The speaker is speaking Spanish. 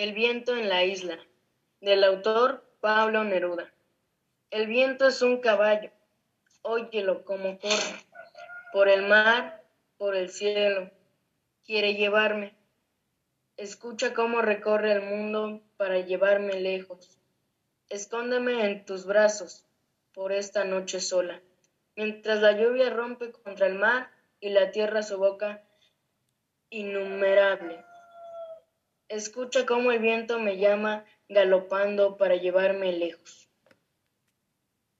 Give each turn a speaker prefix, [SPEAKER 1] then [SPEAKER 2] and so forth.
[SPEAKER 1] El viento en la isla, del autor Pablo Neruda. El viento es un caballo, óyelo como corre, por el mar, por el cielo, quiere llevarme. Escucha cómo recorre el mundo para llevarme lejos. Escóndeme en tus brazos por esta noche sola, mientras la lluvia rompe contra el mar y la tierra su boca innumerable. Escucha cómo el viento me llama galopando para llevarme lejos.